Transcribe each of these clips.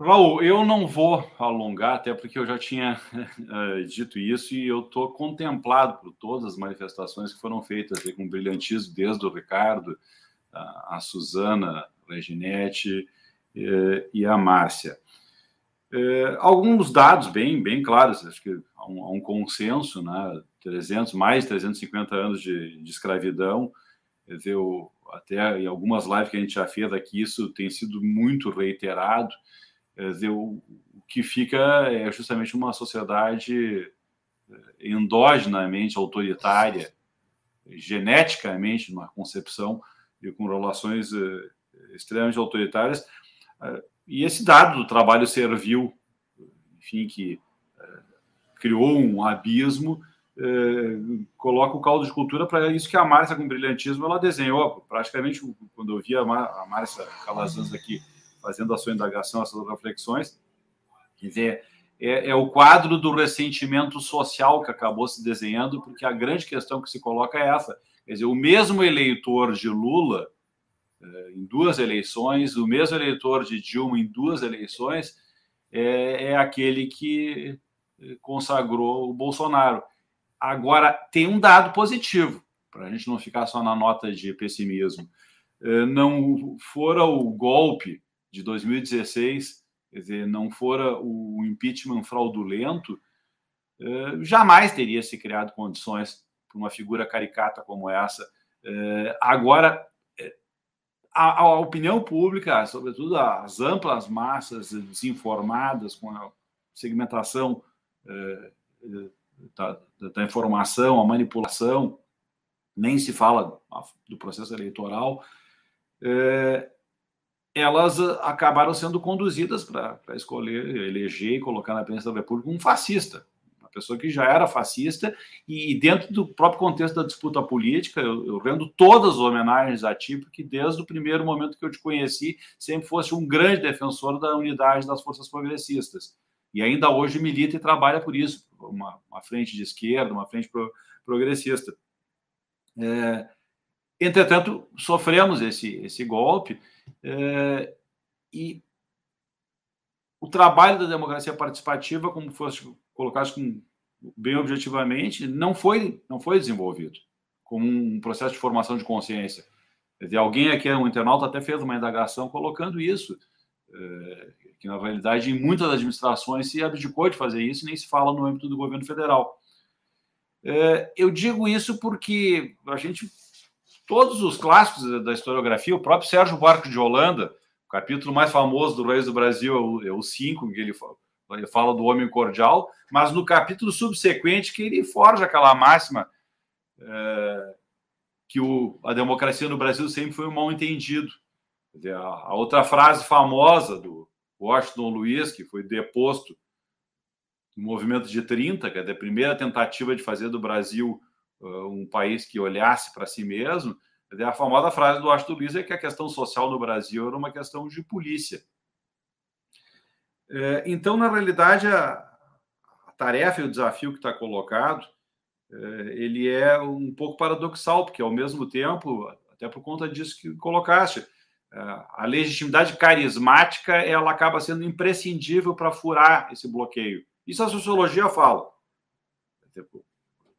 Raul, eu não vou alongar, até porque eu já tinha uh, dito isso e eu estou contemplado por todas as manifestações que foram feitas com brilhantismo, desde o Ricardo, a, a Suzana, a Reginete uh, e a Márcia. Uh, alguns dados bem, bem claros, acho que há um, há um, consenso, né? 300, mais de 350 anos de, de escravidão, eu, até em algumas lives que a gente já fez aqui, isso tem sido muito reiterado, dizer, o, que fica é justamente uma sociedade eh, endogenamente autoritária, geneticamente, numa concepção e com relações eh, extremamente autoritárias. Eh, e esse dado do trabalho servil, enfim, que criou um abismo, coloca o caldo de cultura para isso que a Márcia, com brilhantismo, ela desenhou. Praticamente, quando eu vi a Márcia Calazans aqui fazendo a sua indagação, essas reflexões. Quer dizer, é, é, o quadro do ressentimento social que acabou se desenhando, porque a grande questão que se coloca é essa. Quer dizer, o mesmo eleitor de Lula eh, em duas eleições, o mesmo eleitor de Dilma em duas eleições, é, é aquele que eh, consagrou o Bolsonaro. Agora, tem um dado positivo, para a gente não ficar só na nota de pessimismo. Eh, não fora o golpe de 2016, quer dizer, não fora o impeachment fraudulento, eh, jamais teria se criado condições para uma figura caricata como essa. Eh, agora, eh, a, a, opinião pública, sobretudo as amplas massas desinformadas com a segmentação da, da informação, a manipulação, nem se fala do processo eleitoral, elas ah, acabaram sendo conduzidas para escolher, eleger e colocar na presidência da República um fascista, uma pessoa que já era fascista, e dentro do próprio contexto da disputa política, eu, eu rendo todas as homenagens a ti, porque desde o primeiro momento que eu te conheci, sempre fosse um grande defensor da unidade das forças progressistas. E ainda hoje milita e trabalha por isso, uma, uma frente de esquerda, uma frente pro, progressista. É, entretanto, sofremos esse, esse golpe, é, e o trabalho da democracia participativa, como fosse colocasse bem objetivamente, não foi, não foi desenvolvido como um processo de formação de consciência. Dizer, alguém aqui, um internauta, até fez uma indagação colocando isso, é, que na realidade em muitas administrações se abdicou de fazer isso, nem se fala no âmbito do governo federal. É, eu digo isso porque a gente todos os clássicos da historiografia, o próprio Sérgio Barco de Holanda, o capítulo mais famoso do Reis do Brasil é o 5, é que ele fala, ele fala do homem cordial, mas no capítulo subsequente que ele forja aquela máxima é, que o, a democracia no Brasil sempre foi um mal entendido. Dizer, a, a, outra frase famosa do Washington Luiz, que foi deposto no movimento de 30, que é a primeira tentativa de fazer do Brasil um país que olhasse para si mesmo, a famosa frase do Astor Luiz é que a questão social no Brasil era uma questão de polícia. É, então, na realidade, a, tarefa e o desafio que está colocado, é, ele é um pouco paradoxal, porque ao mesmo tempo, até por conta disso que colocaste, é, a legitimidade carismática ela acaba sendo imprescindível para furar esse bloqueio. Isso a sociologia fala.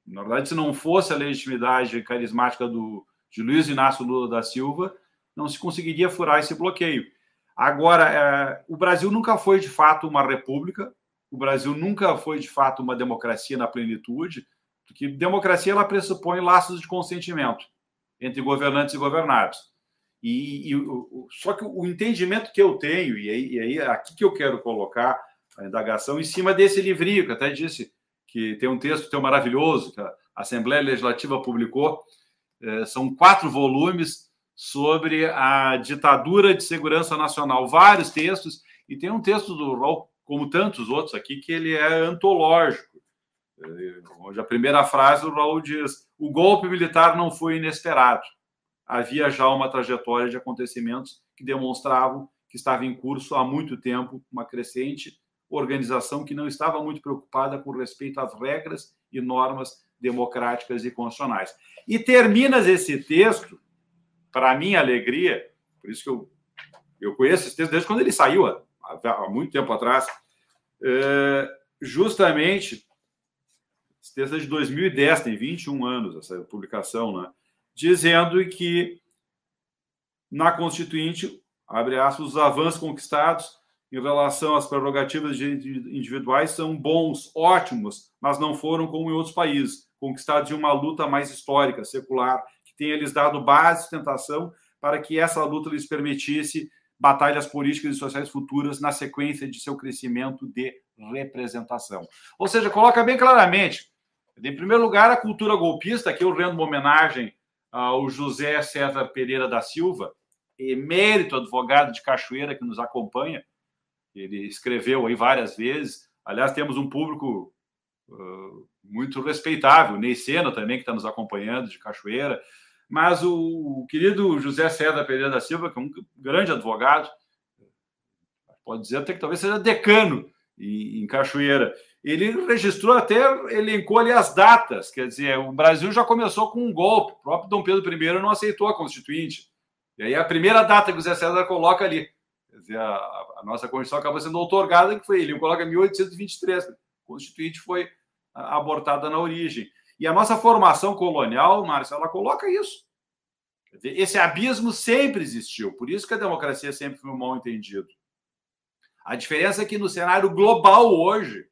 Na verdade, se não fosse a legitimidade carismática do, de Luiz Inácio Lula da Silva, não se conseguiria furar esse bloqueio. Agora, é, o Brasil nunca foi de fato uma república, o Brasil nunca foi de fato uma democracia na plenitude, porque democracia ela pressupõe laços de consentimento entre governantes e governados. E, e só que o entendimento que eu tenho, e aí, e aí aqui que eu quero colocar a indagação em cima desse livrinho, que até disse que tem um texto tão maravilhoso que a Assembleia Legislativa publicou. É, são quatro volumes sobre a ditadura de segurança nacional, vários textos, e tem um texto do Raul, como tantos outros aqui, que ele é antológico, onde a primeira frase do Raul diz: o golpe militar não foi inesperado. Havia já uma trajetória de acontecimentos que demonstravam que estava em curso há muito tempo uma crescente organização que não estava muito preocupada com respeito às regras e normas democráticas e constitucionais. E terminas esse texto, para minha alegria, por isso que eu, eu conheço esse texto desde quando ele saiu, há muito tempo atrás, é, justamente, esse texto é de 2010, tem 21 anos essa publicação, né? dizendo que na Constituinte, abre aspas, os avanços conquistados em relação às prerrogativas individuais são bons, ótimos, mas não foram como em outros países, conquistados em uma luta mais histórica, secular, que tenha lhes dado base e sustentação para que essa luta lhes permitisse batalhas políticas e sociais futuras na sequência de seu crescimento de representação. Ou seja, coloca bem claramente, em primeiro lugar, a cultura golpista, que eu rendo uma homenagem ao José César Pereira da Silva, emérito advogado de Cachoeira que nos acompanha. Ele escreveu aí várias vezes. Aliás, temos um público uh, muito respeitável, Ney Sena também, que está nos acompanhando de Cachoeira. Mas o, o, querido José César Pereira da Silva, que é um grande advogado, pode dizer até que talvez seja decano em, em Cachoeira, ele registrou até, elencou ali as datas, quer dizer, o Brasil já começou com um golpe, o próprio Dom Pedro I não aceitou a Constituinte. E aí a primeira data que o Zé César coloca ali, quer dizer, a, a nossa Constituição acabou sendo otorgada, que foi ele, coloca 1823. A Constituinte foi abortada na origem. E a nossa formação colonial, Márcio, ela coloca isso. Esse abismo sempre existiu, por isso que a democracia sempre foi um mal entendido. A diferença é que no cenário global hoje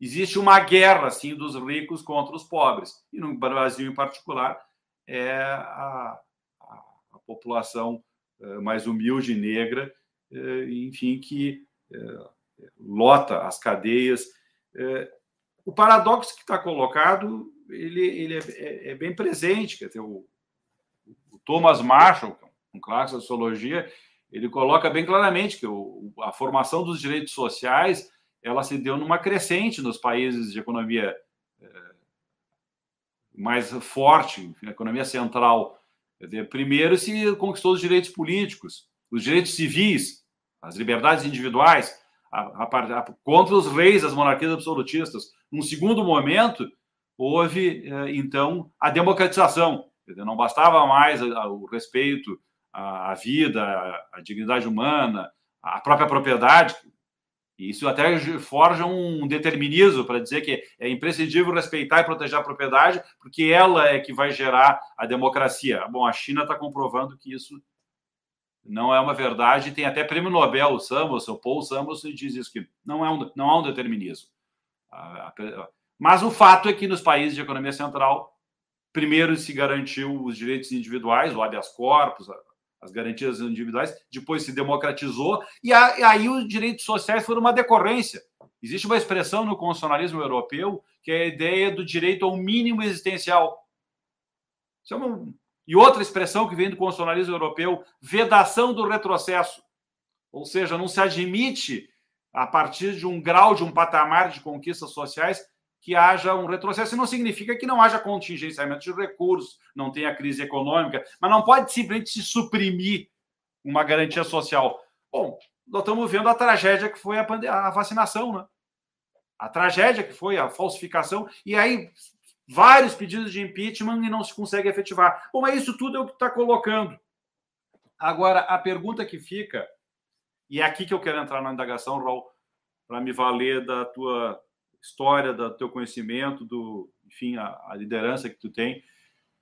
existe uma guerra assim dos ricos contra os pobres e no Brasil em particular é a, população eh, mais humilde negra, enfim, que eh, lota as cadeias. O paradoxo que está colocado, ele, ele é, é, é, bem presente. Quer dizer, o, o Thomas Marshall, um clássico da sociologia, ele coloca bem claramente que o, a formação dos direitos sociais ela se deu numa crescente nos países de economia mais forte, economia central Dizer, primeiro se conquistou os direitos políticos, os direitos civis, as liberdades individuais, a, a, a, contra os reis, as monarquias absolutistas. Num segundo momento, houve, eh, então, a democratização. Não bastava mais o respeito à vida, à dignidade humana, à própria propriedade, isso até forja um determinismo para dizer que é imprescindível respeitar e proteger a propriedade, porque ela é que vai gerar a democracia. Bom, a China está comprovando que isso não é uma verdade. Tem até prêmio Nobel, o Samuelson, Paul Samuelson, diz isso, que não, é um, não há um determinismo. Mas o fato é que nos países de economia central, primeiro se garantiu os direitos individuais, o habeas corpus, as garantias individuais, depois se democratizou, e aí os direitos sociais foram uma decorrência. Existe uma expressão no constitucionalismo europeu que é a ideia do direito ao mínimo existencial. Isso é uma... E outra expressão que vem do constitucionalismo europeu, vedação do retrocesso. Ou seja, não se admite, a partir de um grau, de um patamar de conquistas sociais, que haja um retrocesso. não significa que não haja contingenciamento de recursos, não tenha crise econômica, mas não pode simplesmente se suprimir uma garantia social. Bom, nós estamos vendo a tragédia que foi a, a vacinação, né? A tragédia que foi a falsificação, e aí vários pedidos de impeachment e não se consegue efetivar. Bom, mas isso tudo é o que está colocando. Agora, a pergunta que fica, e é aqui que eu quero entrar na indagação, Raul, para me valer da tua história, do teu conhecimento, do, enfim, a, a liderança que tu tem.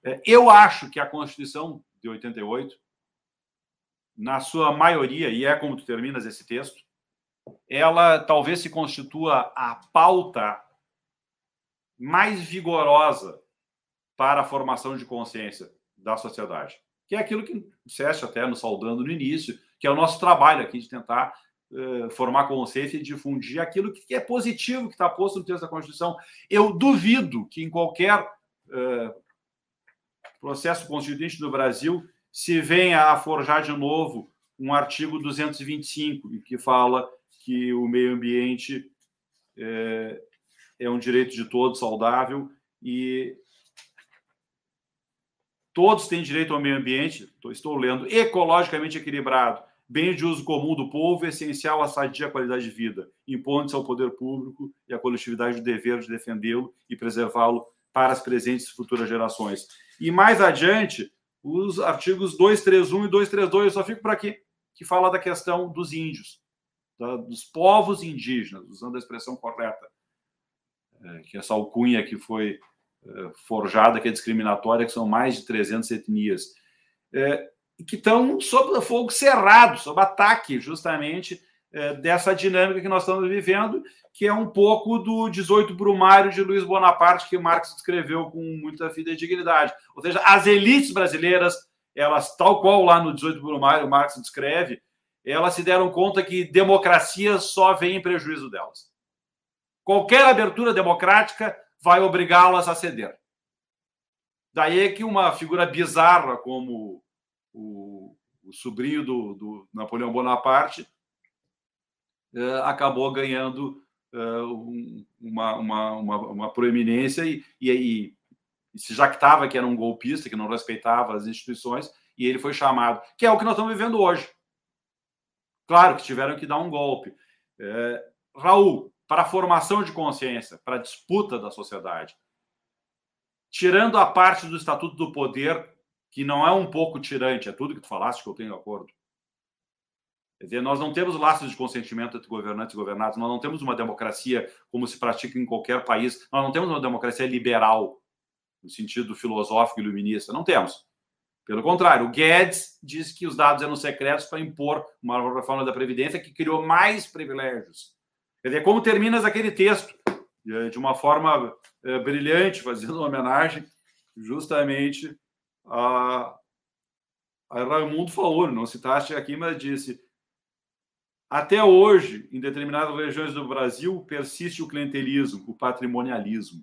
É, eu acho que a Constituição de 88, na sua maioria, e é como tu terminas esse texto, ela talvez se constitua a pauta mais vigorosa para a formação de consciência da sociedade, que é aquilo que disseste até nos saudando no início, que é o nosso trabalho aqui de tentar eh, formar consciência e difundir aquilo que é positivo que está posto no texto da Constituição. Eu duvido que em qualquer uh, processo constituinte do Brasil se venha a forjar de novo um artigo 225 que fala que o meio ambiente é, é um direito de todos saudável e todos têm direito ao meio ambiente, estou lendo, ecologicamente equilibrado, bem de uso comum do povo, essencial à sadia qualidade de vida, impondo-se ao poder público e à coletividade o dever de defendê-lo e preservá-lo para as presentes e futuras gerações. E mais adiante, os artigos 231 e 232, eu só fico por aqui, que fala da questão dos índios, dos povos indígenas, usando a expressão correta, que essa alcunha que foi é, forjada, que é discriminatória, que são mais de 300 etnias, é, que estão sob fogo cerrado, sob ataque, justamente é, dessa dinâmica que nós estamos vivendo, que é um pouco do 18 Brumário de Luiz Bonaparte, que Marx descreveu com muita fidedignidade. Ou seja, as elites brasileiras, elas, tal qual lá no 18 Brumário Marx descreve, elas se deram conta que democracia só vem em prejuízo delas. Qualquer abertura democrática vai obrigá-las a ceder. Daí é que uma figura bizarra como o, o sobrinho do, do, Napoleão Bonaparte eh, acabou ganhando eh, uma, uma, uma, uma, proeminência e, e, e, se jactava que era um golpista, que não respeitava as instituições, e ele foi chamado, que é o que nós estamos vivendo hoje. Claro que tiveram que dar um golpe. É, Raul, para a formação de consciência, para a disputa da sociedade, tirando a parte do Estatuto do Poder, que não é um pouco tirante, é tudo que tu falaste que eu tenho acordo. Quer dizer, nós não temos laços de consentimento entre governantes e governados, nós não temos uma democracia como se pratica em qualquer país, nós não temos uma democracia liberal, no sentido filosófico e iluminista, não temos. Pelo contrário, o Guedes diz que os dados eram secretos para impor uma reforma da Previdência que criou mais privilégios. Quer dizer, como terminas aquele texto de uma forma é, brilhante, fazendo uma homenagem justamente a, a Raimundo falou, não citaste aqui, mas disse até hoje, em determinadas regiões do Brasil, persiste o clientelismo, o patrimonialismo.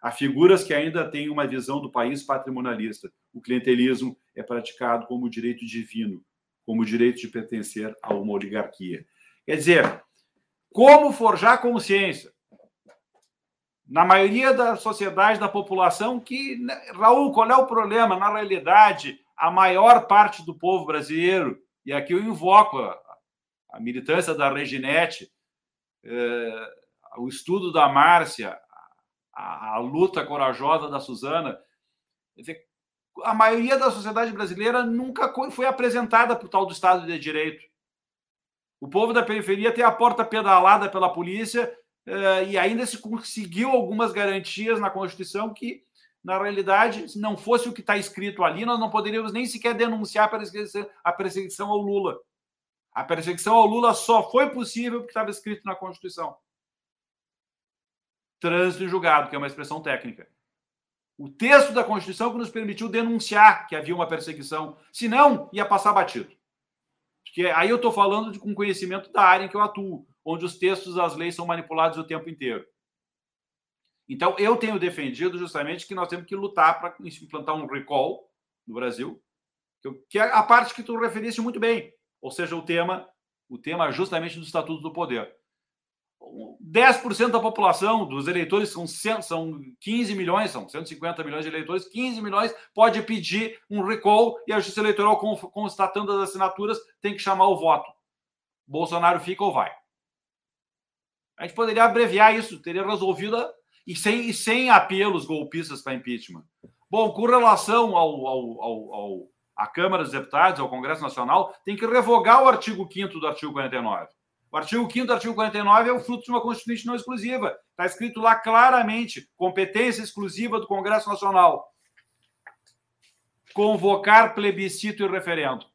Há figuras que ainda têm uma visão do país patrimonialista. O clientelismo é praticado como direito divino, como direito de pertencer a uma oligarquia. Quer dizer, como forjar consciência? Na maioria da sociedade, da população, que. Né, Raul, qual é o problema? Na realidade, a maior parte do povo brasileiro, e aqui eu invoco a, a militância da Reginete, é, o estudo da Márcia, a, a luta corajosa da Suzana. A maioria da sociedade brasileira nunca foi apresentada para o tal do Estado de Direito. O povo da periferia tem a porta pedalada pela polícia eh, e ainda se conseguiu algumas garantias na Constituição que, na realidade, se não fosse o que está escrito ali, nós não poderíamos nem sequer denunciar a perseguição ao Lula. A perseguição ao Lula só foi possível porque estava escrito na Constituição trânsito julgado, que é uma expressão técnica. O texto da Constituição que nos permitiu denunciar que havia uma perseguição, senão ia passar batido. Porque aí eu estou falando de, com conhecimento da área em que eu atuo, onde os textos das leis são manipulados o tempo inteiro. Então, eu tenho defendido justamente que nós temos que lutar para implantar um recall no Brasil, que é a parte que tu referiste muito bem, ou seja, o tema, o tema justamente do Estatuto do Poder. 10% da população, dos eleitores, são, 100, são 15 milhões, são 150 milhões de eleitores, 15 milhões pode pedir um recall e a Justiça Eleitoral, constatando as assinaturas, tem que chamar o voto. Bolsonaro fica ou vai. A gente poderia abreviar isso, teria resolvido e sem, e sem apelos golpistas para impeachment. Bom, com relação ao, ao, ao, ao, à Câmara dos Deputados, ao Congresso Nacional, tem que revogar o artigo 5 do artigo 49. O artigo 5 do artigo 49 é o fruto de uma Constituição não exclusiva. Está escrito lá claramente: competência exclusiva do Congresso Nacional. Convocar plebiscito e referendo.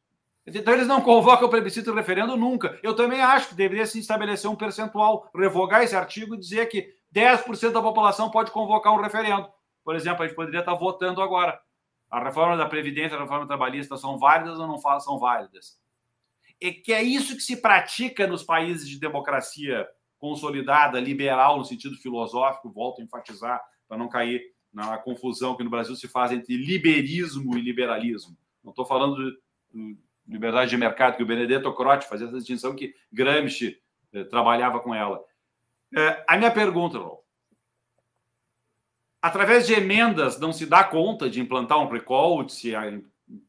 Então, eles não convocam plebiscito e referendo nunca. Eu também acho que deveria se estabelecer um percentual, revogar esse artigo e dizer que 10% da população pode convocar um referendo. Por exemplo, a gente poderia estar votando agora. A reforma da Previdência, a reforma trabalhista são válidas ou não são válidas? É que é isso que se pratica nos países de democracia consolidada, liberal, no sentido filosófico, volto a enfatizar, para não cair na confusão que no Brasil se faz entre liberismo e liberalismo. Não estou falando de liberdade de mercado, que o Benedetto Croce fazia essa distinção que Gramsci eh, trabalhava com ela. Eh, a minha pergunta, Rô, através de emendas não se dá conta de implantar um recall, de se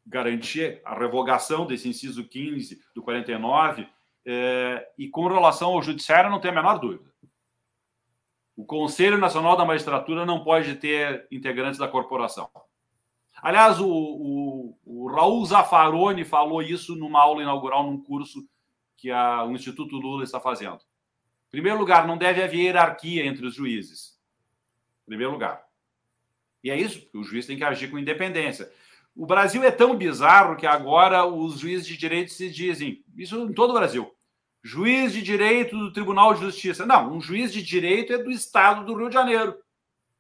garantir a revogação desse inciso 15 do 49, é, e com relação ao judiciário, não tem a menor dúvida. O Conselho Nacional da Magistratura não pode ter integrantes da corporação. Aliás, o, o, o Raul Zaffaroni falou isso numa aula inaugural, num curso que a, o Instituto Lula está fazendo. Em primeiro lugar, não deve haver hierarquia entre os juízes. Em primeiro lugar. E é isso, o juiz tem que agir com independência. O Brasil é tão bizarro que agora os juízes de direito se dizem, isso em todo o Brasil, juiz de direito do Tribunal de Justiça. Não, um juiz de direito é do Estado do Rio de Janeiro.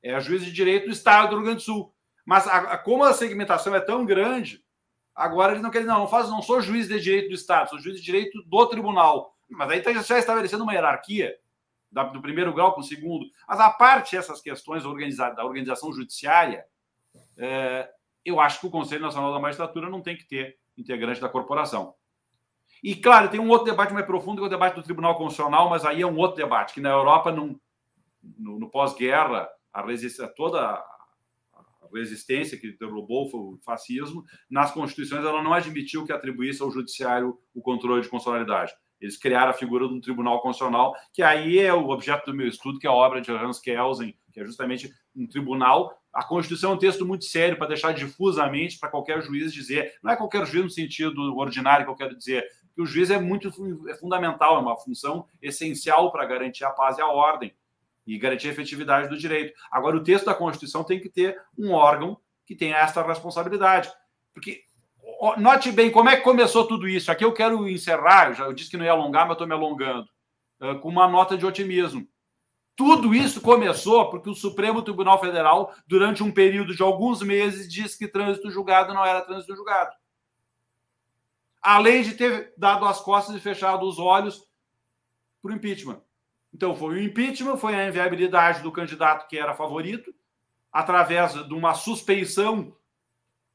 É juiz de direito do Estado do Rio Grande do Sul. Mas a, a, como a segmentação é tão grande, agora eles não querem, não, não, faz, não sou juiz de direito do Estado, sou juiz de direito do tribunal. Mas aí está já estabelecendo uma hierarquia da, do primeiro grau para o segundo. Mas a parte essas questões organiza, da organização judiciária, é, eu acho que o Conselho Nacional da Magistratura não tem que ter integrante da corporação. E, claro, tem um outro debate mais profundo, que é o debate do Tribunal Constitucional, mas aí é um outro debate, que na Europa, no, no pós-guerra, a resistência, toda a resistência que derrubou o fascismo, nas constituições ela não admitiu que atribuísse ao judiciário o controle de constitucionalidade. Eles criaram a figura de um tribunal constitucional, que aí é o objeto do meu estudo, que é a obra de Hans Kelsen, que é justamente um tribunal. A Constituição é um texto muito sério para deixar difusamente para qualquer juiz dizer, não é qualquer juiz no sentido ordinário que eu quero dizer, que o juiz é muito é fundamental, é uma função essencial para garantir a paz e a ordem e garantir a efetividade do direito. Agora, o texto da Constituição tem que ter um órgão que tenha essa responsabilidade. Porque, note bem, como é que começou tudo isso? Aqui eu quero encerrar, eu já eu disse que não ia alongar, mas estou me alongando, com uma nota de otimismo. Tudo isso começou porque o Supremo Tribunal Federal, durante um período de alguns meses, disse que trânsito julgado não era trânsito julgado. Além de ter dado as costas e fechado os olhos para o impeachment. Então, foi o impeachment, foi a inviabilidade do candidato que era favorito, através de uma suspeição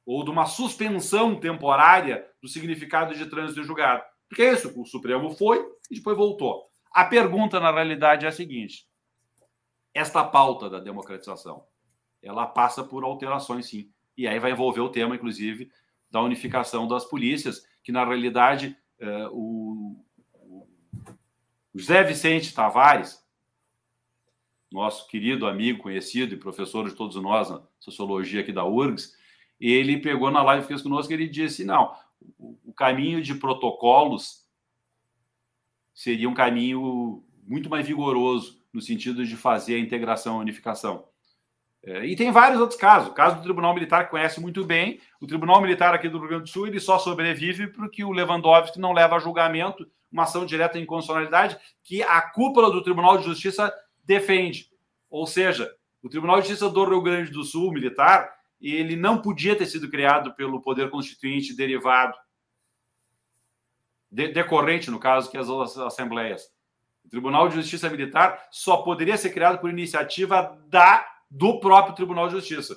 ou de uma suspensão temporária do significado de trânsito julgado. Porque é isso, o Supremo foi e depois voltou. A pergunta, na realidade, é a seguinte: esta pauta da democratização, ela passa por alterações, sim. E aí vai envolver o tema, inclusive, da unificação das polícias, que, na realidade, eh, o, José Vicente Tavares, nosso querido amigo, conhecido e professor de todos nós na sociologia aqui da URGS, ele pegou na live que fez conosco e ele disse: não, o caminho de protocolos seria um caminho muito mais vigoroso no sentido de fazer a integração, a unificação. É, e tem vários outros casos. O caso do Tribunal Militar, que conhece muito bem. O Tribunal Militar aqui do Rio Grande do Sul ele só sobrevive porque o Lewandowski não leva a julgamento uma ação direta de inconstitucionalidade que a cúpula do Tribunal de Justiça defende. Ou seja, o Tribunal de Justiça do Rio Grande do Sul, militar, ele não podia ter sido criado pelo Poder Constituinte derivado, de, decorrente, no caso, que as assembleias. O Tribunal de Justiça Militar só poderia ser criado por iniciativa da do próprio Tribunal de Justiça.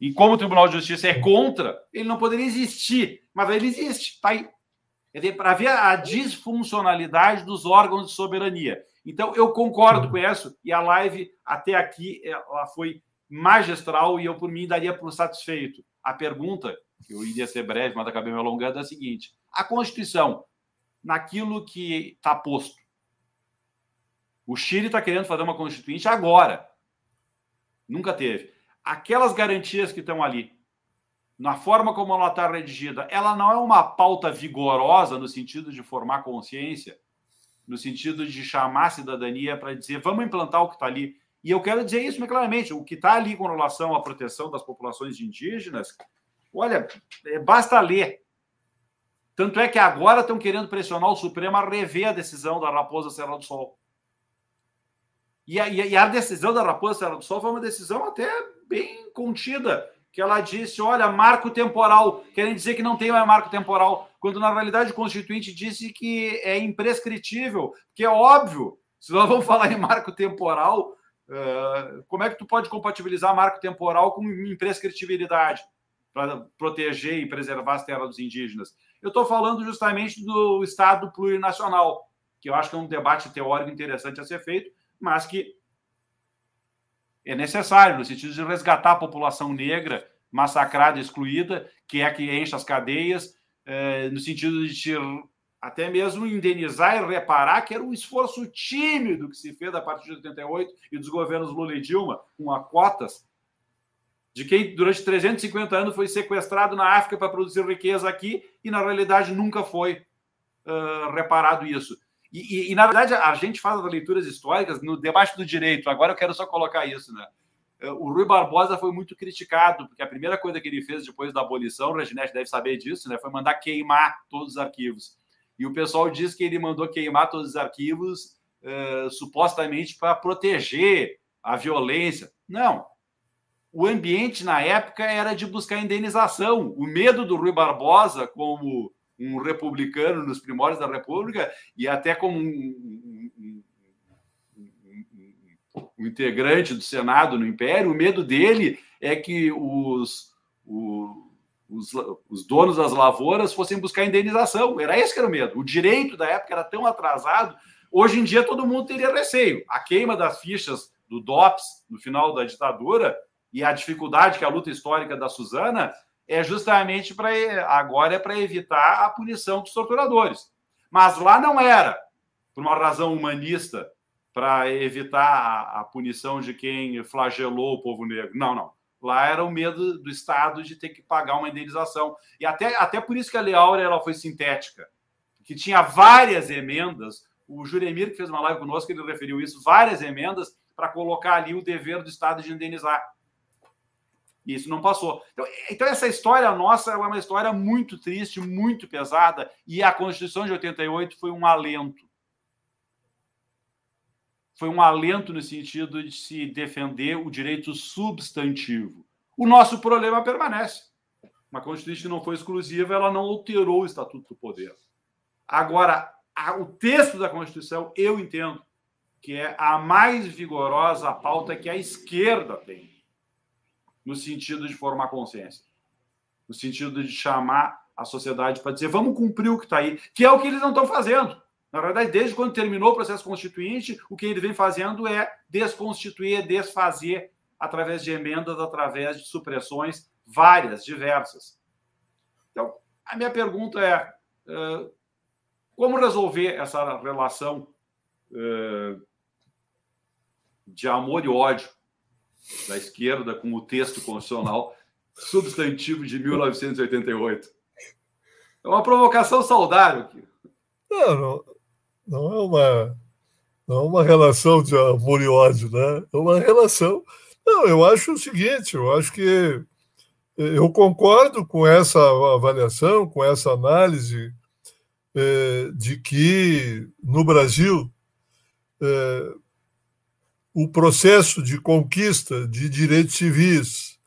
E como o Tribunal de Justiça é contra, ele não poderia existir. Mas ele existe, está aí. Para ver a disfuncionalidade dos órgãos de soberania. Então, eu concordo com isso, e a live até aqui ela foi magistral e eu, por mim, daria por satisfeito. A pergunta, que eu iria ser breve, mas acabei me alongando, é a seguinte: a Constituição, naquilo que está posto, o Chile está querendo fazer uma Constituinte agora. Nunca teve. Aquelas garantias que estão ali, na forma como ela está redigida, ela não é uma pauta vigorosa no sentido de formar consciência, no sentido de chamar a cidadania para dizer vamos implantar o que está ali. E eu quero dizer isso claramente: o que está ali com relação à proteção das populações indígenas, olha, é, basta ler. Tanto é que agora estão querendo pressionar o Supremo a rever a decisão da Raposa Serra do Sol. E a, e a decisão da Raposa do Sol foi uma decisão até bem contida, que ela disse, olha, marco temporal, querem dizer que não tem mais marco temporal, quando na realidade o Constituinte disse que é imprescritível, que é óbvio, se nós vamos falar em marco temporal, uh, como é que tu pode compatibilizar marco temporal com imprescritibilidade para proteger e preservar as terras dos indígenas? Eu estou falando justamente do Estado plurinacional, que eu acho que é um debate teórico interessante a ser feito, mas que é necessário, no sentido de resgatar a população negra massacrada, excluída, que é a que enche as cadeias, é, no sentido de até mesmo indenizar e reparar que era um esforço tímido que se fez a partir de 88 e dos governos Lula e Dilma, com a cotas de quem durante 350 anos foi sequestrado na África para produzir riqueza aqui e na realidade nunca foi uh, reparado isso. E, e, e, na verdade, a gente faz as leituras históricas no debate do direito. Agora eu quero só colocar isso, né? O Rui Barbosa foi muito criticado, porque a primeira coisa que ele fez depois da abolição, o Reginete deve saber disso, né? Foi mandar queimar todos os arquivos. E o pessoal diz que ele mandou queimar todos os arquivos uh, supostamente para proteger a violência. Não. O ambiente na época era de buscar indenização. O medo do Rui Barbosa, como um republicano nos primórdios da República, e até como um, um, um, um integrante do Senado no Império, o medo dele é que os, os, os, donos das lavouras fossem buscar indenização. Era esse que era o medo. O direito da época era tão atrasado. Hoje em dia todo mundo teria receio. A queima das fichas do DOPS no final da ditadura e a dificuldade que a luta histórica da Suzana é justamente para agora é para evitar a punição dos torturadores. Mas lá não era por uma razão humanista para evitar a, a, punição de quem flagelou o povo negro. Não, não. Lá era o medo do Estado de ter que pagar uma indenização. E até, até por isso que a Lei Áurea ela foi sintética, que tinha várias emendas. O Juremir, que fez uma live conosco, ele referiu isso, várias emendas para colocar ali o dever do Estado de indenizar. E isso não passou. Então, então, essa história nossa é uma história muito triste, muito pesada, e a Constituição de 88 foi um alento. Foi um alento no sentido de se defender o direito substantivo. O nosso problema permanece. Uma Constituição que não foi exclusiva, ela não alterou o Estatuto do Poder. Agora, a, o texto da Constituição, eu entendo que é a mais vigorosa pauta que a esquerda tem, no sentido de formar consciência, no sentido de chamar a sociedade para dizer vamos cumprir o que está aí, que é o que eles não estão fazendo. Na verdade, desde quando terminou o processo constituinte, o que ele vem fazendo é desconstituir, desfazer através de emendas, através de supressões várias, diversas. Então, a minha pergunta é: como resolver essa relação de amor e ódio da esquerda com o texto constitucional substantivo de 1988. É uma provocação saudável aqui. Não, não, não, é uma não é uma relação de amor e ódio, né? É uma relação. Não, eu acho o seguinte, eu acho que eu concordo com essa avaliação, com essa análise eh, de que no Brasil eh, o processo de conquista de direitos civis,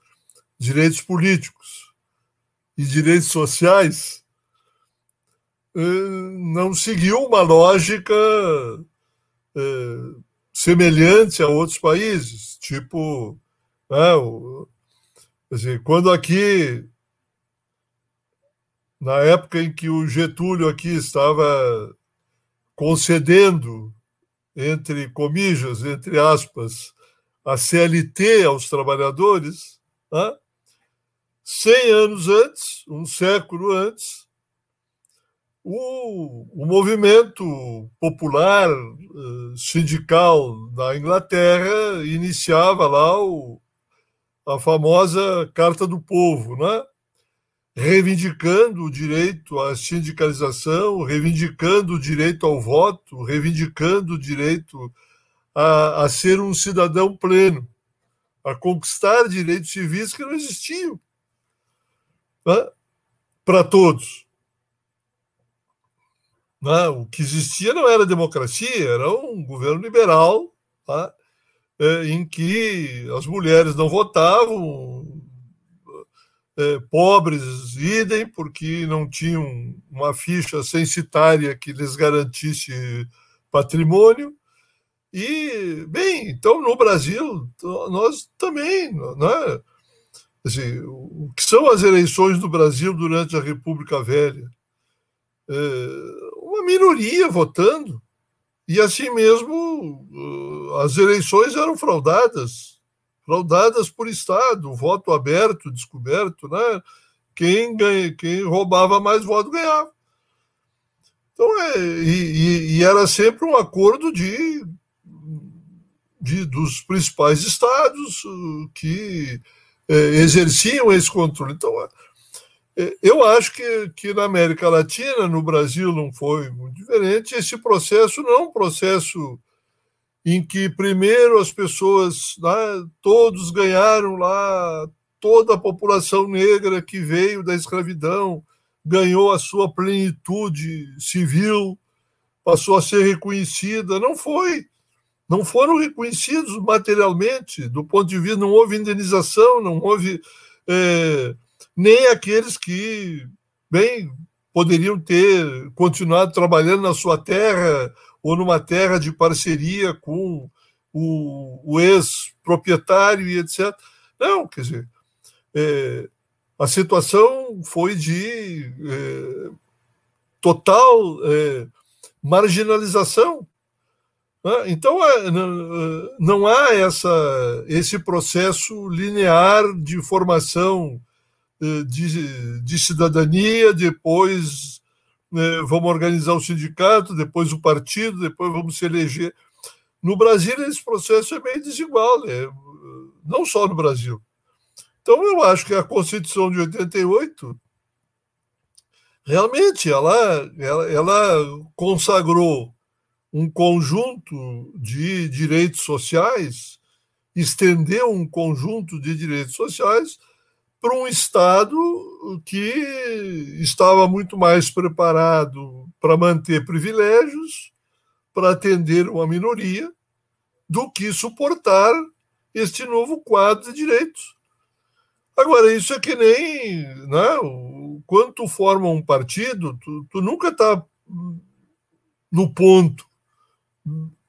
direitos políticos e direitos sociais eh, não seguiu uma lógica eh, semelhante a outros países, tipo, né, quando aqui, na época em que o Getúlio aqui estava concedendo entre comillas, entre aspas, a CLT aos trabalhadores, né? 100 anos antes, um século antes, o, o movimento popular uh, sindical da Inglaterra iniciava lá o, a famosa Carta do Povo, né? Reivindicando o direito à sindicalização, reivindicando o direito ao voto, reivindicando o direito a, a ser um cidadão pleno, a conquistar direitos civis que não existiam né? para todos. Né? O que existia não era democracia, era um governo liberal tá? é, em que as mulheres não votavam, é, pobres, idem, porque não tinham uma ficha censitária que lhes garantisse patrimônio. E, bem, então no Brasil, nós também, né? Assim, o que são as eleições do Brasil durante a República Velha? É, uma minoria votando, e assim mesmo as eleições eram fraudadas fraudadas por Estado, voto aberto, descoberto, né? Quem, ganha, quem roubava mais voto ganhava. Então, é, e, e, era sempre um acordo de, de dos principais estados uh, que é, exerciam esse controle. Então, É, eu acho que, que na América Latina, no Brasil não foi muito diferente. Esse processo não é um processo em que primeiro as pessoas, né, todos ganharam lá, toda a população negra que veio da escravidão ganhou a sua plenitude civil, passou a ser reconhecida. Não foi. Não foram reconhecidos materialmente, do ponto de vista, não houve indenização, não houve. É, nem aqueles que, bem, poderiam ter continuado trabalhando na sua terra ou numa terra de parceria com o, o ex-proprietário e etc. Não, quer dizer, é, a situação foi de é, total é, marginalização. Né? Então, é, não há essa, esse processo linear de formação é, de, de cidadania, depois vamos organizar o sindicato, depois o partido, depois vamos se eleger. No Brasil, esse processo é meio desigual, né? não só no Brasil. Então, eu acho que a Constituição de 88 realmente ela, ela, ela consagrou um conjunto de direitos sociais, estendeu um conjunto de direitos sociais para um Estado que estava muito mais preparado para manter privilégios, para atender uma minoria, do que suportar este novo quadro de direitos. Agora, isso é que nem. Né, quando tu forma um partido, tu, tu nunca está no ponto,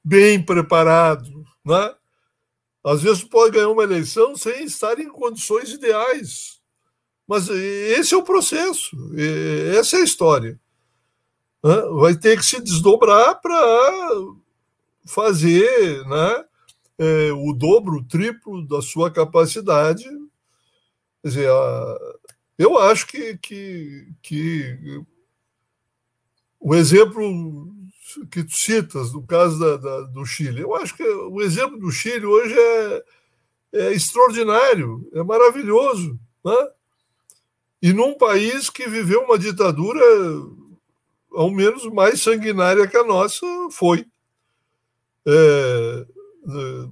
bem preparado. Né? Às vezes pode ganhar uma eleição sem estar em condições ideais. Mas esse é o processo, essa é a história. Vai ter que se desdobrar para fazer né, é, o dobro, o triplo da sua capacidade Quer dizer, eu acho que, que, que o exemplo que tu citas, no caso da, da, do Chile, eu acho que o exemplo do Chile hoje é, é extraordinário, é maravilhoso. Né? E num país que viveu uma ditadura, ao menos mais sanguinária que a nossa, foi. É, é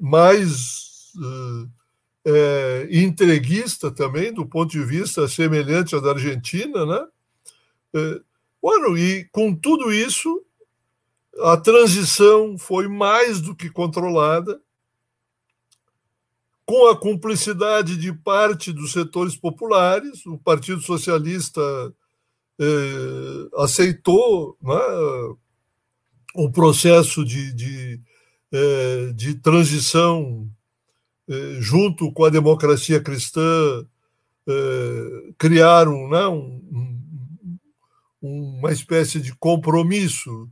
mais. É, é, entreguista também, do ponto de vista semelhante à da Argentina, né? É, bueno, e com tudo isso, a transição foi mais do que controlada, com a cumplicidade de parte dos setores populares, o Partido Socialista é, aceitou né, o processo de, de, é, de transição eh, junto com a democracia cristã, eh, criaram né, um, uma espécie de compromisso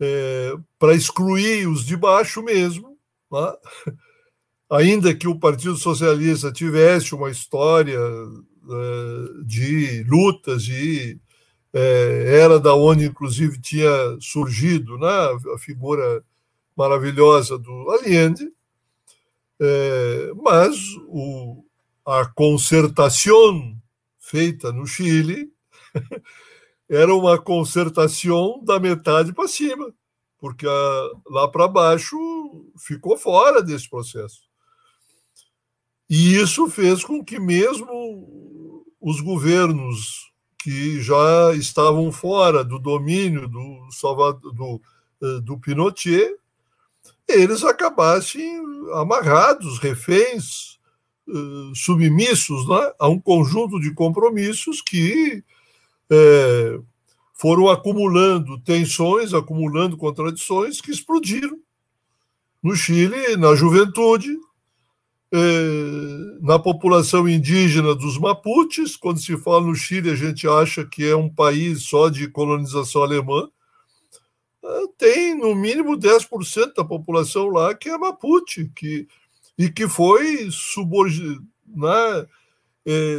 eh, para excluir os de baixo mesmo, né? ainda que o Partido Socialista tivesse uma história de lutas e era da onde inclusive tinha surgido né, a figura maravilhosa do Allende, é, mas o, a concertação feita no Chile era uma concertação da metade para cima, porque a, lá para baixo ficou fora desse processo. E isso fez com que mesmo os governos que já estavam fora do domínio do, do, eh, do Pinochet eles acabassem amarrados, reféns, eh, submissos né, a um conjunto de compromissos que é, foram acumulando tensões, acumulando contradições que explodiram no Chile, na juventude, é, na população indígena dos Mapuches. Quando se fala no Chile, a gente acha que é um país só de colonização alemã tem no mínimo 10% da população lá que é Mapuche, que, e que foi subordinado. Né, é,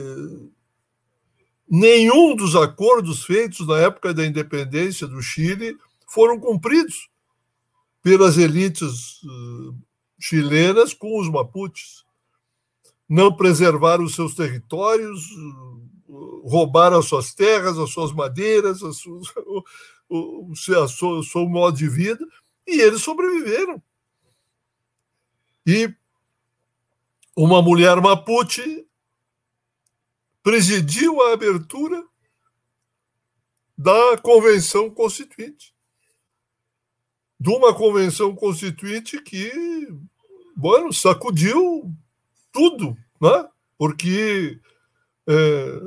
nenhum dos acordos feitos na época da independência do Chile foram cumpridos pelas elites uh, chilenas com os Mapuches. Não preservaram os seus territórios, uh, roubaram as suas terras, as suas madeiras, as suas, o, o, sua, o seu modo de vida, e eles sobreviveram. E uma mulher Mapuche presidiu a abertura da Convenção Constituinte. De uma Convenção Constituinte que, bueno, sacudiu tudo, né? porque é,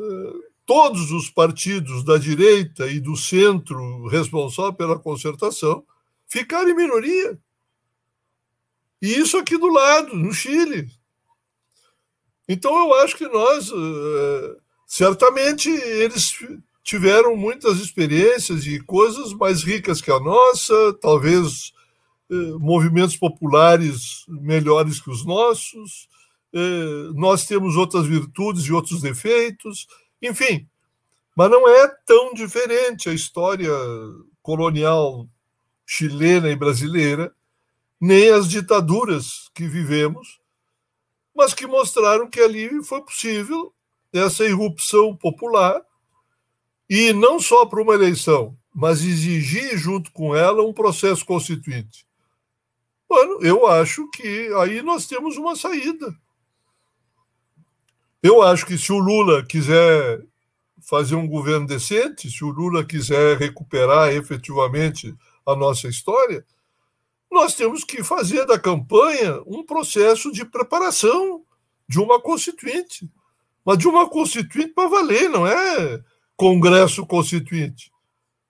todos os partidos da direita e do centro responsável pela concertação ficaram em minoria. E isso aqui do lado, no Chile. Então, eu acho que nós, é, certamente, eles tiveram muitas experiências e coisas mais ricas que a nossa, talvez é, movimentos populares melhores que os nossos, eh, nós temos outras virtudes e outros defeitos, enfim. Mas não é tão diferente a história colonial chilena e brasileira, nem as ditaduras que vivemos, mas que mostraram que ali foi possível essa irrupção popular e não só para uma eleição, mas exigir junto com ela um processo constituinte. Bueno, eu acho que aí nós temos uma saída. Eu acho que se o Lula quiser fazer um governo decente, se o Lula quiser recuperar efetivamente a nossa história, nós temos que fazer da campanha um processo de preparação de uma constituinte. Mas de uma constituinte para valer, não é Congresso Constituinte.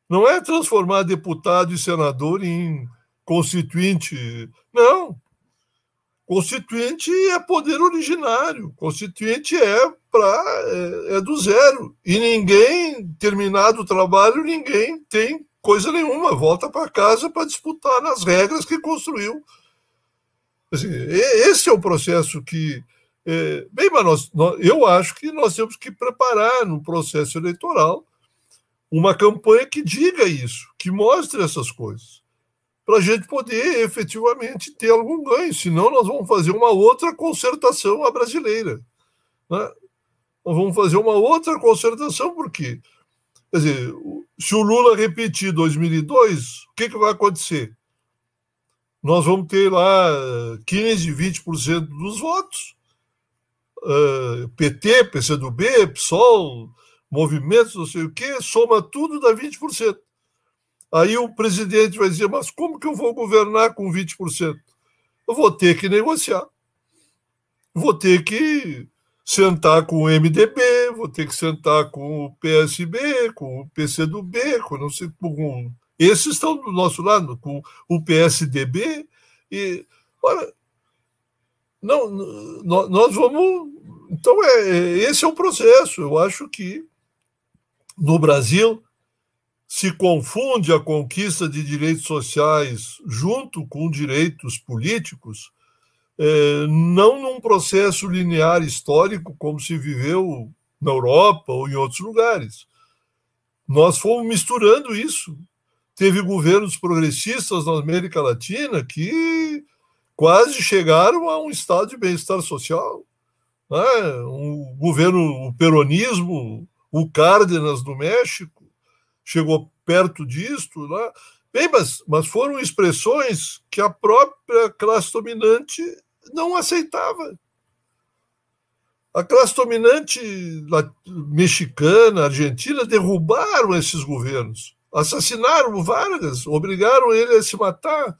Não é transformar deputado e senador em constituinte. Não. Constituinte é poder originário, constituinte é para é, é, do zero. E ninguém, terminado o trabalho, ninguém tem coisa nenhuma, volta para casa para disputar nas regras que construiu. Assim, esse é o processo que. É, bem, mas nós, nós, eu acho que nós temos que preparar no processo eleitoral uma campanha que diga isso, que mostre essas coisas para a gente poder efetivamente ter algum ganho. Senão, nós vamos fazer uma outra concertação à brasileira. Né? Nós vamos fazer uma outra concertação, por quê? Quer dizer, se o Lula repetir 2002, o que, que vai acontecer? Nós vamos ter lá 15, 20% dos votos. Uh, PT, PCdoB, PSOL, movimentos, não sei o quê, soma tudo, dá 20%. Aí o presidente vai dizer: Mas como que eu vou governar com 20%? Eu vou ter que negociar. Vou ter que sentar com o MDB, vou ter que sentar com o PSB, com o PCdoB, com não sei com esses estão do nosso lado, com o PSDB e olha, não, nós vamos. Então é, é esse é o processo. Eu acho que no Brasil se confunde a conquista de direitos sociais junto com direitos políticos, é, não num processo linear histórico como se viveu na Europa ou em outros lugares. Nós fomos misturando isso. Teve governos progressistas na América Latina que quase chegaram a um estado de bem-estar social. Né? Um governo, o peronismo, o Cárdenas do México, chegou perto disto, né? Bem, mas, mas foram expressões que a própria classe dominante não aceitava. A classe dominante mexicana, argentina, derrubaram esses governos, assassinaram Vargas, obrigaram ele a se matar.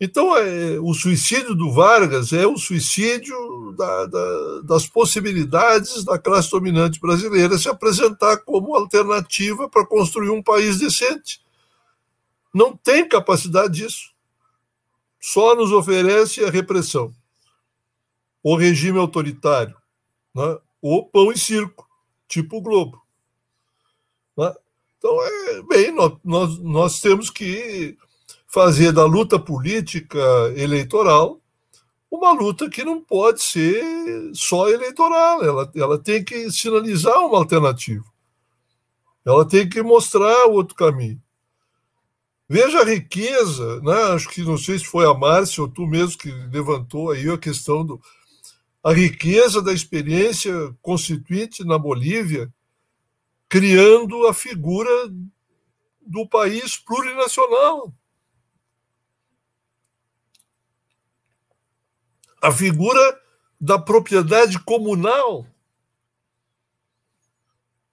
Então, é, o suicídio do Vargas é o suicídio da, da, das possibilidades da classe dominante brasileira se apresentar como alternativa para construir um país decente. Não tem capacidade disso. Só nos oferece a repressão, o regime autoritário, né? o pão e circo, tipo o Globo. Né? Então, é, bem, nós, nós, temos que fazer da luta política eleitoral uma luta que não pode ser só eleitoral, ela, ela tem que sinalizar uma alternativa. Ela tem que mostrar outro caminho. Veja a riqueza, né? acho que não sei se foi a Márcia ou tu mesmo que levantou aí a questão do. a riqueza da experiência constituinte na Bolívia, criando a figura do país plurinacional. A figura da propriedade comunal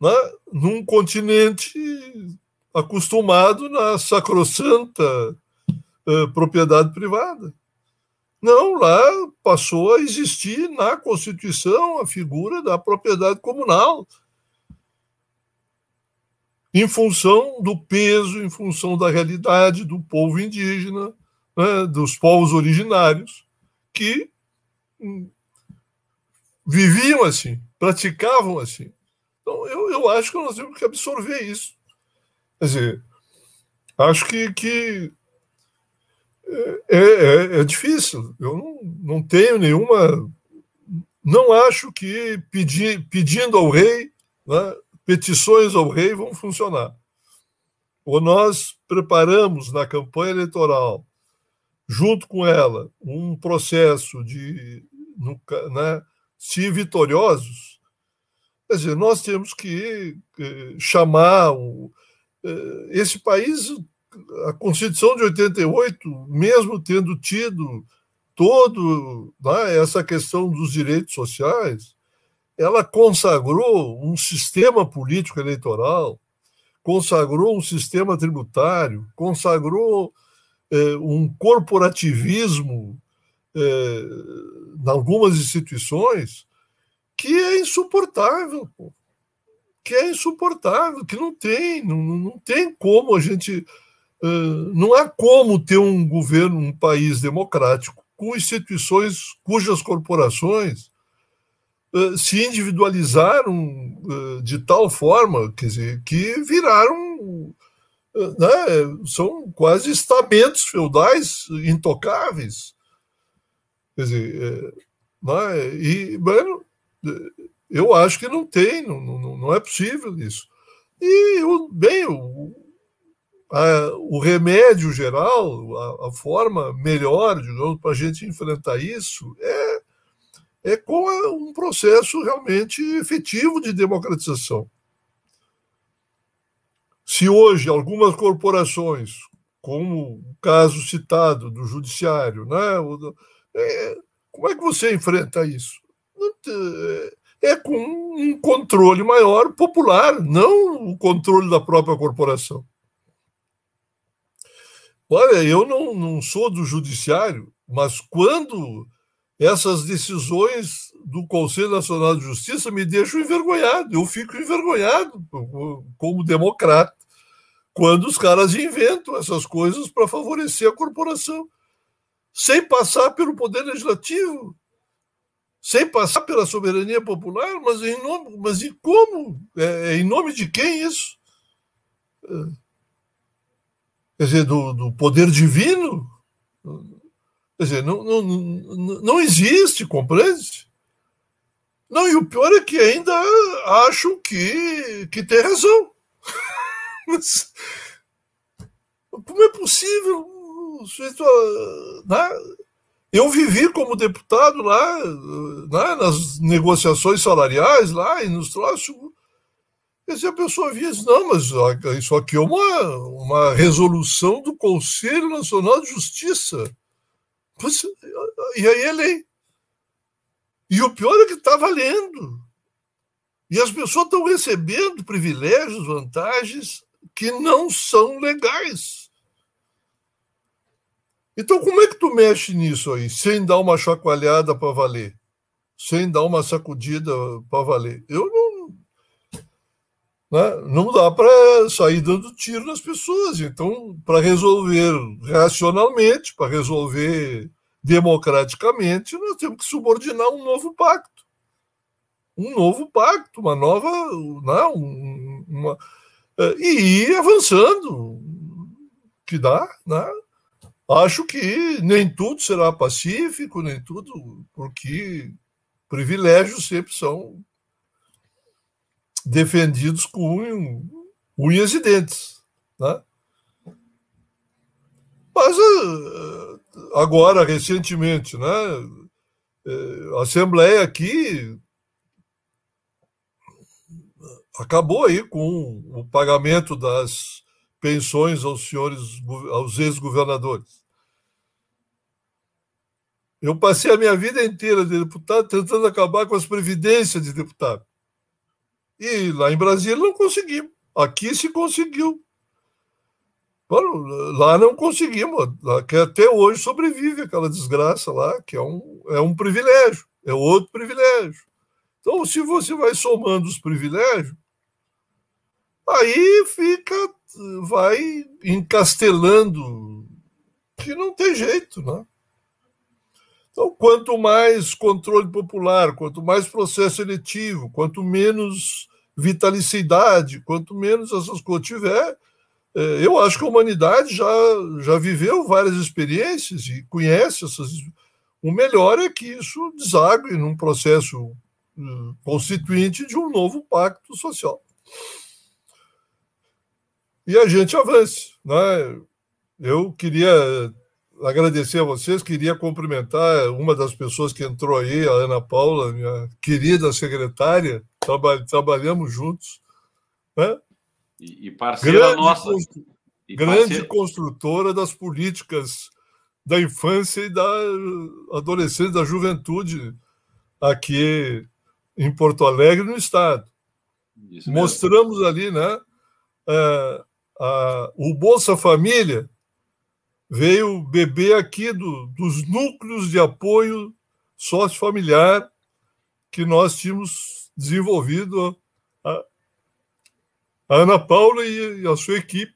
né? num continente acostumado na sacrossanta uh, propriedade privada. Não, lá passou a existir na Constituição a figura da propriedade comunal, em função do peso, em função da realidade do povo indígena, né, dos povos originários, que hum, viviam assim, praticavam assim. Então, eu, eu acho que nós temos que absorver isso. Quer dizer, acho que, que é, é, é difícil. Eu não, não tenho nenhuma. Não acho que pedir, pedindo ao rei, né, petições ao rei vão funcionar. Ou nós preparamos na campanha eleitoral, junto com ela, um processo de, né, se vitoriosos, quer dizer, nós temos que eh, chamar o, esse país a Constituição de 88, mesmo tendo tido todo né, essa questão dos direitos sociais, ela consagrou um sistema político eleitoral, consagrou um sistema tributário, consagrou eh, um corporativismo eh, em algumas instituições que é insuportável, pô. Que é insuportável, que não tem, não, não tem como a gente não há como ter um governo, um país democrático com instituições cujas corporações se individualizaram de tal forma, quer dizer, que viraram né, são quase estamentos feudais intocáveis. Quer dizer, né, e bueno, eu acho que não tem, não, não, não é possível isso. E bem, o, a, o remédio geral, a, a forma melhor, digamos, para a gente enfrentar isso é, é com um processo realmente efetivo de democratização. Se hoje algumas corporações, como o caso citado do judiciário, né, é, como é que você enfrenta isso? É com um controle maior popular, não o controle da própria corporação. Olha, eu não, não sou do judiciário, mas quando essas decisões do Conselho Nacional de Justiça me deixam envergonhado, eu fico envergonhado como democrata, quando os caras inventam essas coisas para favorecer a corporação, sem passar pelo Poder Legislativo, sem passar pela soberania popular, mas em nome, mas e como? É, é em nome de quem isso? É quer dizer, do, do poder divino. Quer dizer, não, não, não existe, compreende? Não, e o pior é que ainda acham que, que tem razão. Mas, como é possível? Né? Eu vivi como deputado lá, né, nas negociações salariais lá e nos troços. E a pessoa via, não, mas isso aqui é uma, uma resolução do Conselho Nacional de Justiça. E aí é lei. E o pior é que está valendo. E as pessoas estão recebendo privilégios, vantagens que não são legais. Então, como é que tu mexe nisso aí, sem dar uma chacoalhada para valer? Sem dar uma sacudida para valer? Eu não né? Não dá para sair dando tiro nas pessoas. Então, para resolver racionalmente, para resolver democraticamente, nós temos que subordinar um novo pacto. Um novo pacto, uma nova. Não, né? uma, é, e ir avançando. Que dá, né? Acho que nem tudo será pacífico, nem tudo, porque privilégios sempre são defendidos com unhas e dentes. Né? Mas eh, agora, recentemente, né, a Assembleia aqui acabou aí com o pagamento das pensões aos senhores, aos ex-governadores. Eu passei a minha vida inteira de deputado tentando acabar com as previdências de deputado. E lá em Brasília não conseguimos. Aqui se conseguiu. lá não conseguimos. Que até hoje sobrevive aquela desgraça lá, que é um, é um privilégio, é outro privilégio. Então, se você vai somando os privilégios, aí fica, vai encastelando, que não tem jeito, né? Então, quanto mais controle popular, quanto mais processo eletivo, quanto menos vitalicidade, quanto menos essas coisas tiver, é, eu acho que a humanidade já, já viveu várias experiências e conhece essas. O melhor é que isso desague num processo hum, constituinte de um novo pacto social e a gente avance. Né? Eu queria agradecer a vocês, queria cumprimentar uma das pessoas que entrou aí, a Ana Paula, minha querida secretária, Traba trabalhamos juntos. Né? E, e parceira grande nossa. E grande parceira... construtora das políticas da infância e da adolescência, da juventude aqui em Porto Alegre, no Estado. Mostramos ali, né? É, a, o Bolsa Família veio beber aqui do, dos núcleos de apoio sócio-familiar que nós tínhamos desenvolvido. A, a Ana Paula e, a sua equipe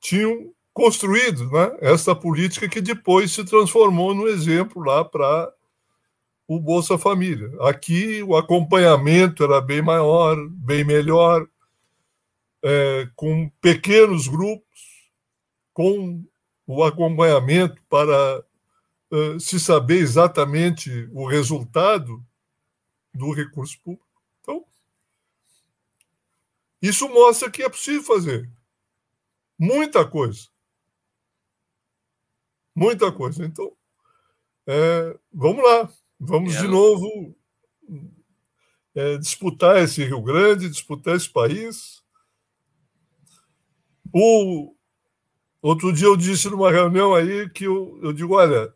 tinham construído né, essa política que depois se transformou no exemplo lá para o Bolsa Família. Aqui o acompanhamento era bem maior, bem melhor, é, com pequenos grupos, com o acompanhamento para uh, se saber exatamente o resultado do recurso público. Então, isso mostra que é possível fazer muita coisa. Muita coisa. Então, é, vamos lá, vamos é. de novo é, disputar esse Rio Grande, disputar esse país o, outro dia eu disse numa reunião aí que eu, eu digo, olha,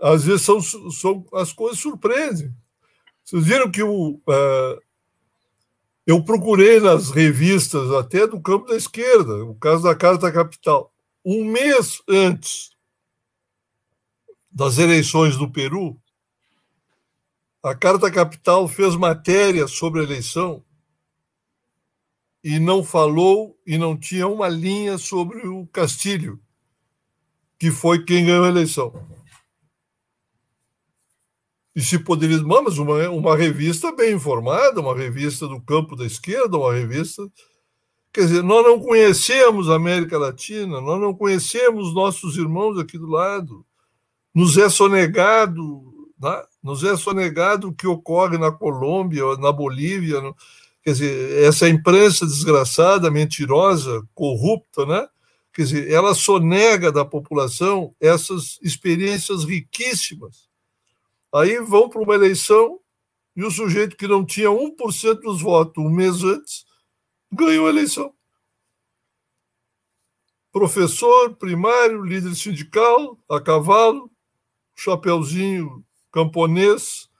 às vezes são, são, as coisas surpreendem. Vocês viram que o, uh, eu procurei nas revistas, até do campo da esquerda, o caso da Carta Capital, um mês antes das eleições do Peru, a Carta Capital fez matéria sobre a eleição e não falou e não tinha uma linha sobre o Castilho, que foi quem ganhou a eleição. E se poderia, mas uma, uma revista bem informada, uma revista do campo da esquerda, uma revista. Quer dizer, nós não conhecemos a América Latina, nós não conhecemos nossos irmãos aqui do lado. Nos é sonegado, né? nos é sonegado o que ocorre na Colômbia, na Bolívia. No Quer dizer, essa imprensa desgraçada, mentirosa, corrupta, né? Quer dizer, ela sonega da população essas experiências riquíssimas. Aí vão para uma eleição e o sujeito que não tinha 1% dos votos um mês antes ganhou a eleição. Professor, primário, líder sindical, a cavalo, chapeuzinho camponês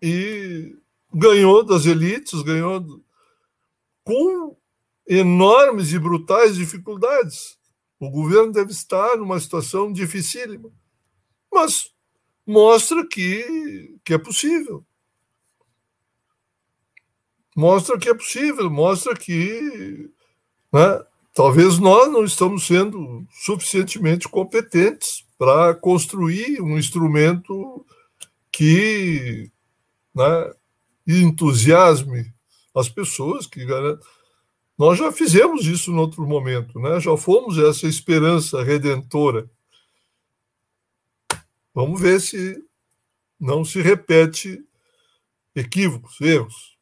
e ganhou das elites, ganhou com enormes e brutais dificuldades. O governo deve estar numa situação dificílima, mas mostra que, que é possível. Mostra que é possível, mostra que né, talvez nós não estamos sendo suficientemente competentes para construir um instrumento que né, e entusiasme as pessoas que garantem. Nós já fizemos isso em outro momento, né? já fomos essa esperança redentora. Vamos ver se não se repete equívocos, erros.